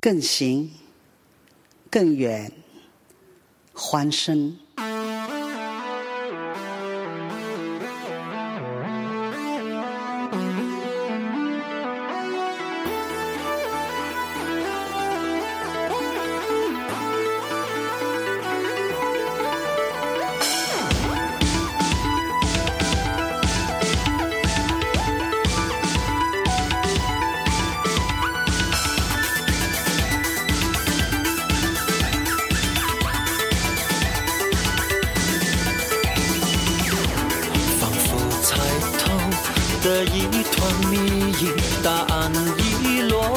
更行，更远，还生。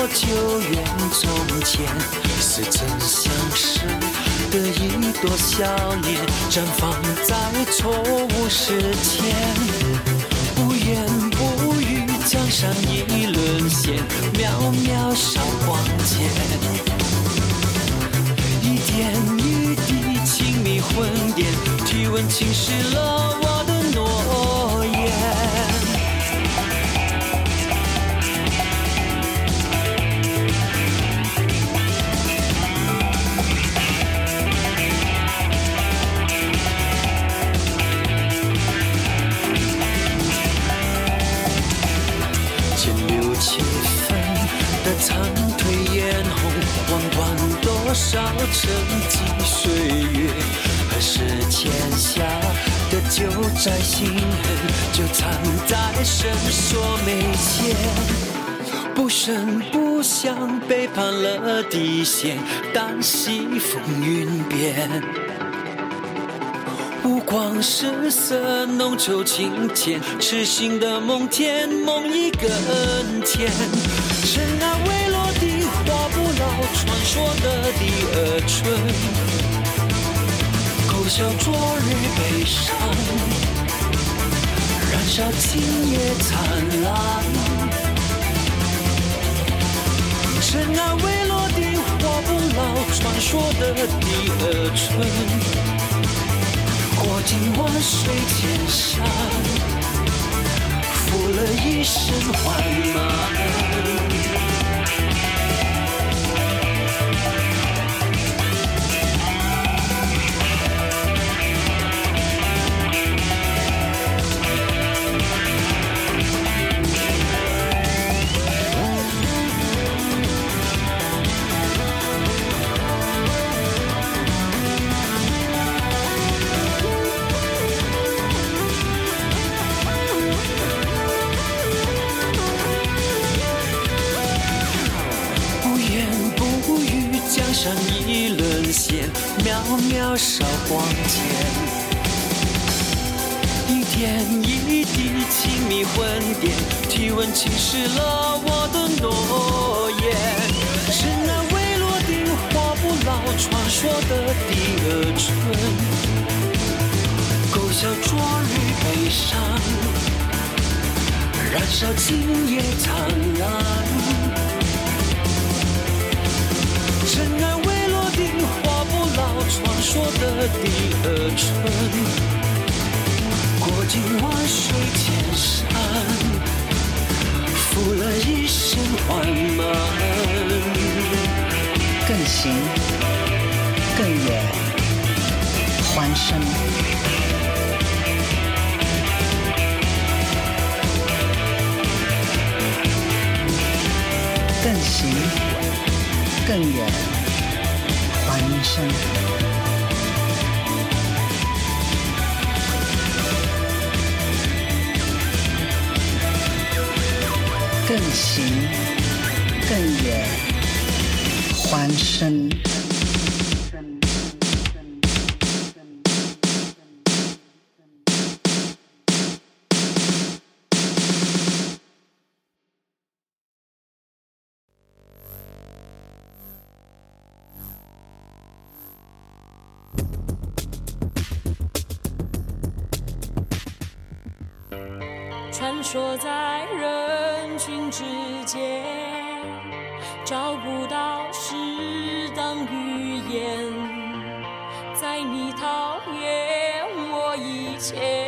久远从前似曾相识的一朵笑脸，绽放在错误时间。不言不语，江山已沦陷，渺渺韶光间。一点一滴，亲密婚颠，体温侵蚀了我。多少沉寂岁月，何时欠下的旧债心恨，就藏在深锁眉间。不声不响背叛了底线，当西风云变，五光十色浓愁情浅，痴心的梦天梦一更甜。尘埃未。传说的第二春，勾销昨日悲伤，燃烧今夜灿烂。尘埃未落定，我不老。传说的第二春，过尽万水千山，负了一身欢。望前。一点一滴亲密魂点，体温侵蚀了我的诺言。是那未落定、花不老、传说的第二春，勾销灼日悲伤，燃烧今夜灿烂。传说的第二春。过尽万水千山，负了一身欢满。更行，更远，还生。更行，更远，欢声。更行更远，欢声，传说在人。唇之间找不到适当语言，在你讨厌我以前。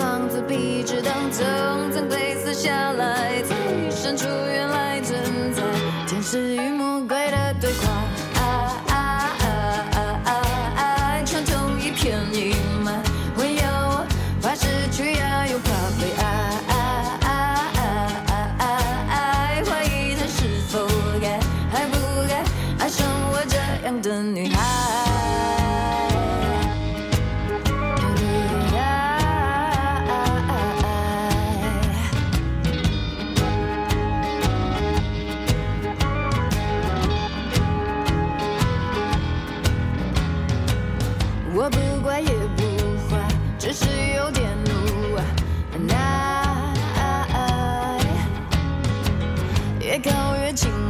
房子壁纸当，层层被撕下来，在深处原来。越靠越近。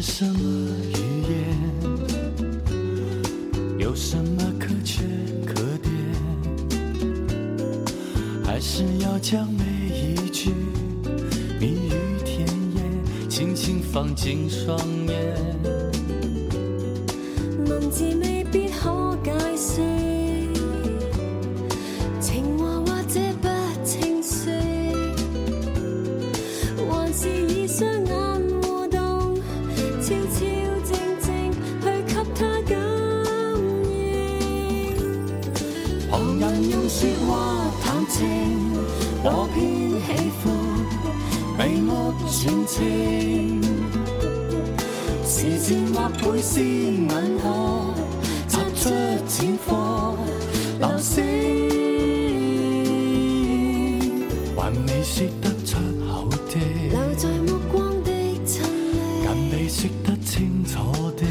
是什么语言？有什么可缺可点？还是要将每一句蜜语甜言，轻轻放进双眼。文字未必可解释。眼波，擦出浅波，流星还未说得出口的，留在目光的亲昵。更未说得清楚的，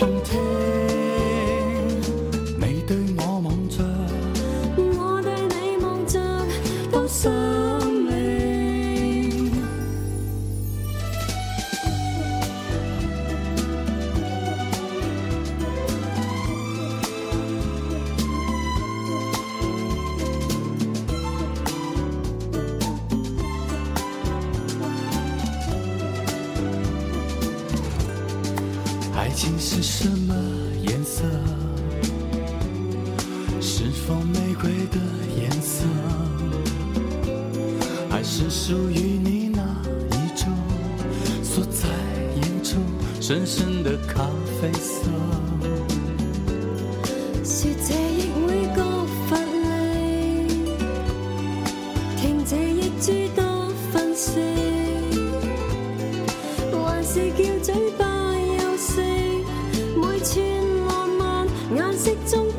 动听。你对我望着，我对你望着，都心。叫嘴巴又涩，每寸浪漫颜色中。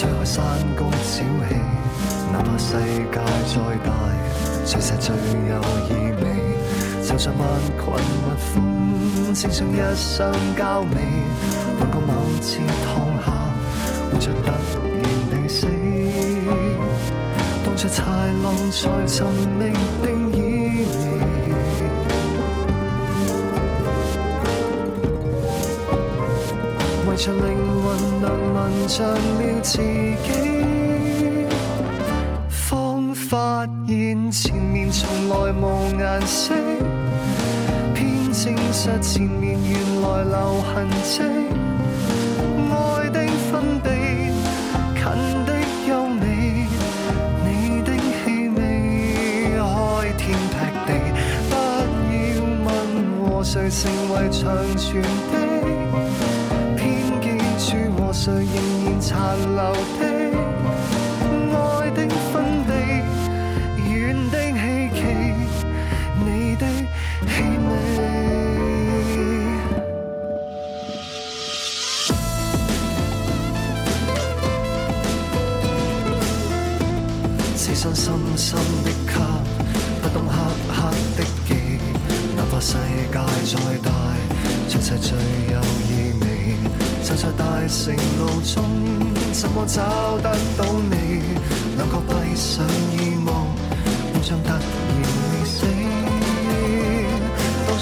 吹开山公小气，哪怕世界再大，最细最有意味，就像万群蜜蜂争想一箱交尾，不过某次躺下，活着突然地死，当着豺狼在寻觅。着灵魂，能闻着了自己，方发现前面从来无颜色，偏证实前面原来留痕迹。爱的分泌，近的优美，你的气味，开天辟地，不要问和谁成为长存的。love.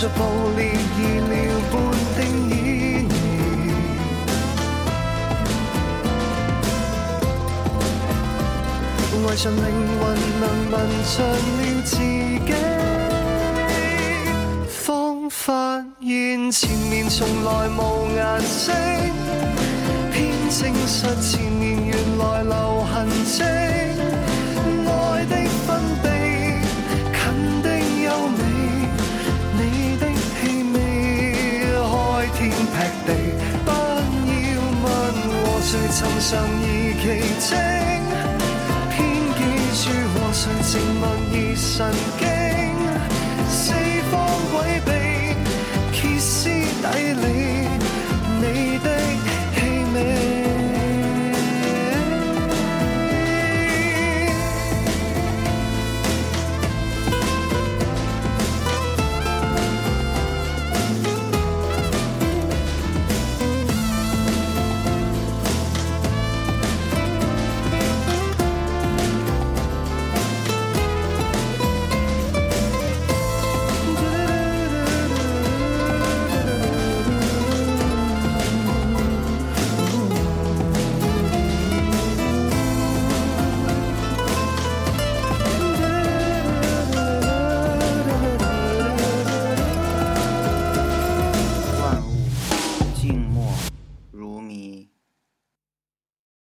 暴烈意料半的旖旎，为着灵魂能闻尽了自己，方发现前面从来无颜色，偏证实前面原来留痕迹。寻常而奇迹，偏记住和谁靜默而神经，四方诡秘，歇斯底里。你。